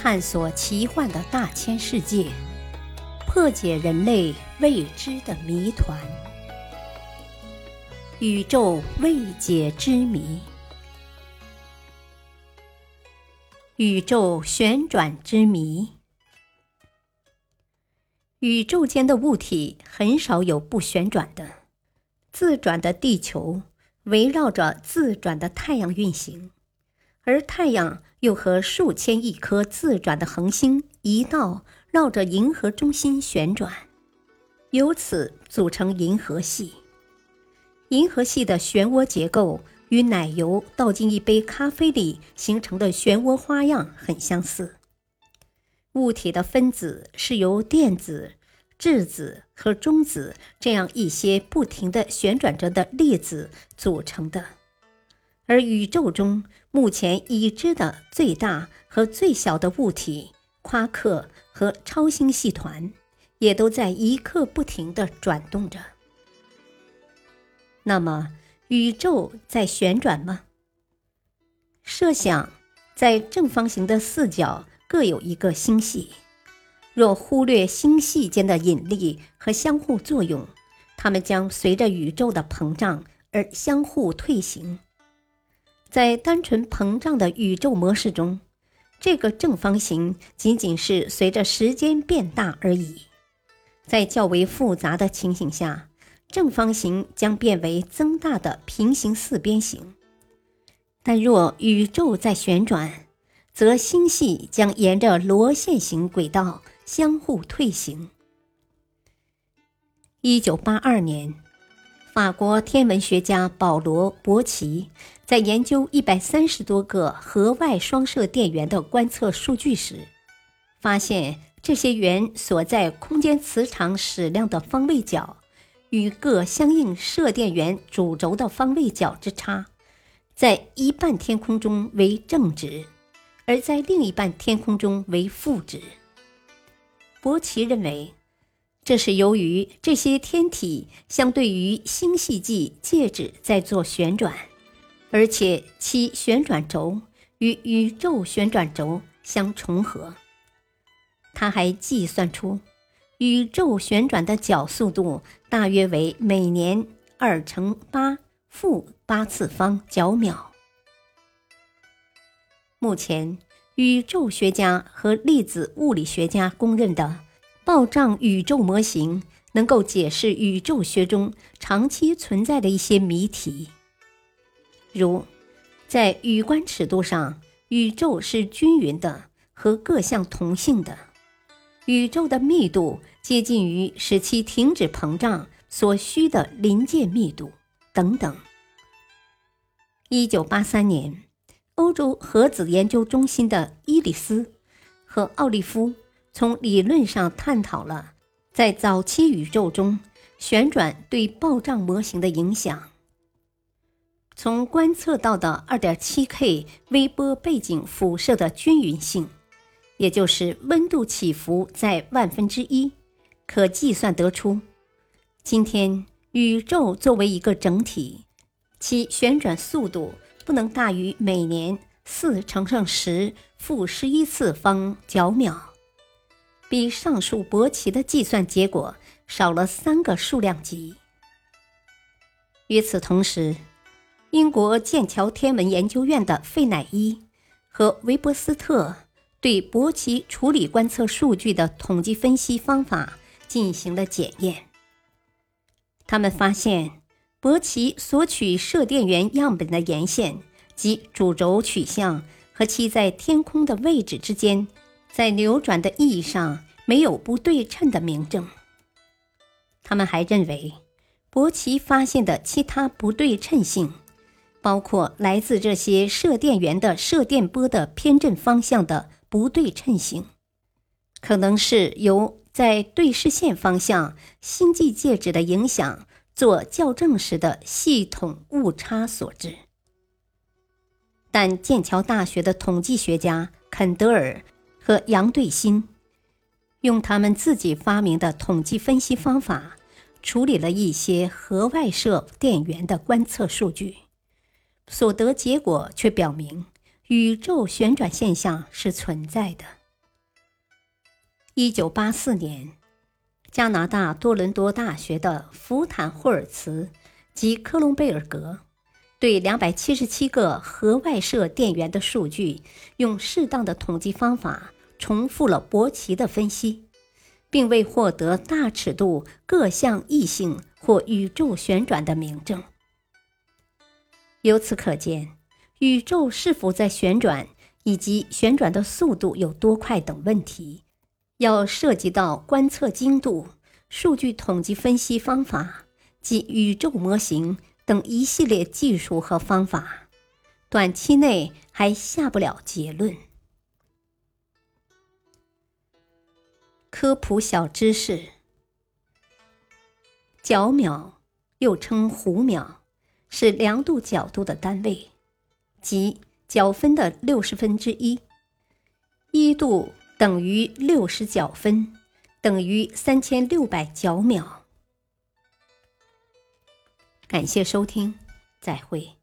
探索奇幻的大千世界，破解人类未知的谜团，宇宙未解之谜，宇宙旋转之谜。宇宙间的物体很少有不旋转的，自转的地球围绕着自转的太阳运行。而太阳又和数千亿颗自转的恒星一道绕着银河中心旋转，由此组成银河系。银河系的漩涡结构与奶油倒进一杯咖啡里形成的漩涡花样很相似。物体的分子是由电子、质子和中子这样一些不停地旋转着的粒子组成的。而宇宙中目前已知的最大和最小的物体——夸克和超星系团，也都在一刻不停地转动着。那么，宇宙在旋转吗？设想，在正方形的四角各有一个星系，若忽略星系间的引力和相互作用，它们将随着宇宙的膨胀而相互退行。在单纯膨胀的宇宙模式中，这个正方形仅仅是随着时间变大而已。在较为复杂的情形下，正方形将变为增大的平行四边形。但若宇宙在旋转，则星系将沿着螺旋形轨道相互退行。一九八二年。法国天文学家保罗·伯奇在研究一百三十多个核外双射电源的观测数据时，发现这些源所在空间磁场矢量的方位角与各相应射电源主轴的方位角之差，在一半天空中为正值，而在另一半天空中为负值。伯奇认为。这是由于这些天体相对于星系际介质在做旋转，而且其旋转轴与宇宙旋转轴相重合。他还计算出，宇宙旋转的角速度大约为每年二乘八负八次方角秒。目前，宇宙学家和粒子物理学家公认的。暴胀宇宙模型能够解释宇宙学中长期存在的一些谜题，如在宇观尺度上，宇宙是均匀的和各项同性的，宇宙的密度接近于使其停止膨胀所需的临界密度等等。一九八三年，欧洲核子研究中心的伊里斯和奥利夫。从理论上探讨了在早期宇宙中旋转对暴胀模型的影响。从观测到的 2.7K 微波背景辐射的均匀性，也就是温度起伏在万分之一，可计算得出，今天宇宙作为一个整体，其旋转速度不能大于每年4乘上10负11次方角秒。比上述伯奇的计算结果少了三个数量级。与此同时，英国剑桥天文研究院的费乃伊和韦伯斯特对伯奇处理观测数据的统计分析方法进行了检验。他们发现，伯奇所取射电源样本的沿线及主轴取向和其在天空的位置之间。在扭转的意义上没有不对称的明证。他们还认为，伯奇发现的其他不对称性，包括来自这些射电源的射电波的偏振方向的不对称性，可能是由在对视线方向星际介质的影响做校正时的系统误差所致。但剑桥大学的统计学家肯德尔。和杨对新用他们自己发明的统计分析方法处理了一些核外射电源的观测数据，所得结果却表明宇宙旋转现象是存在的。一九八四年，加拿大多伦多大学的福坦霍尔茨及科隆贝尔格对两百七十七个核外射电源的数据，用适当的统计方法重复了伯奇的分析，并未获得大尺度各项异性或宇宙旋转的明证。由此可见，宇宙是否在旋转，以及旋转的速度有多快等问题，要涉及到观测精度、数据统计分析方法及宇宙模型等一系列技术和方法，短期内还下不了结论。科普小知识：角秒又称弧秒。是量度角度的单位，即角分的六十分之一。一度等于六十角分，等于三千六百角秒。感谢收听，再会。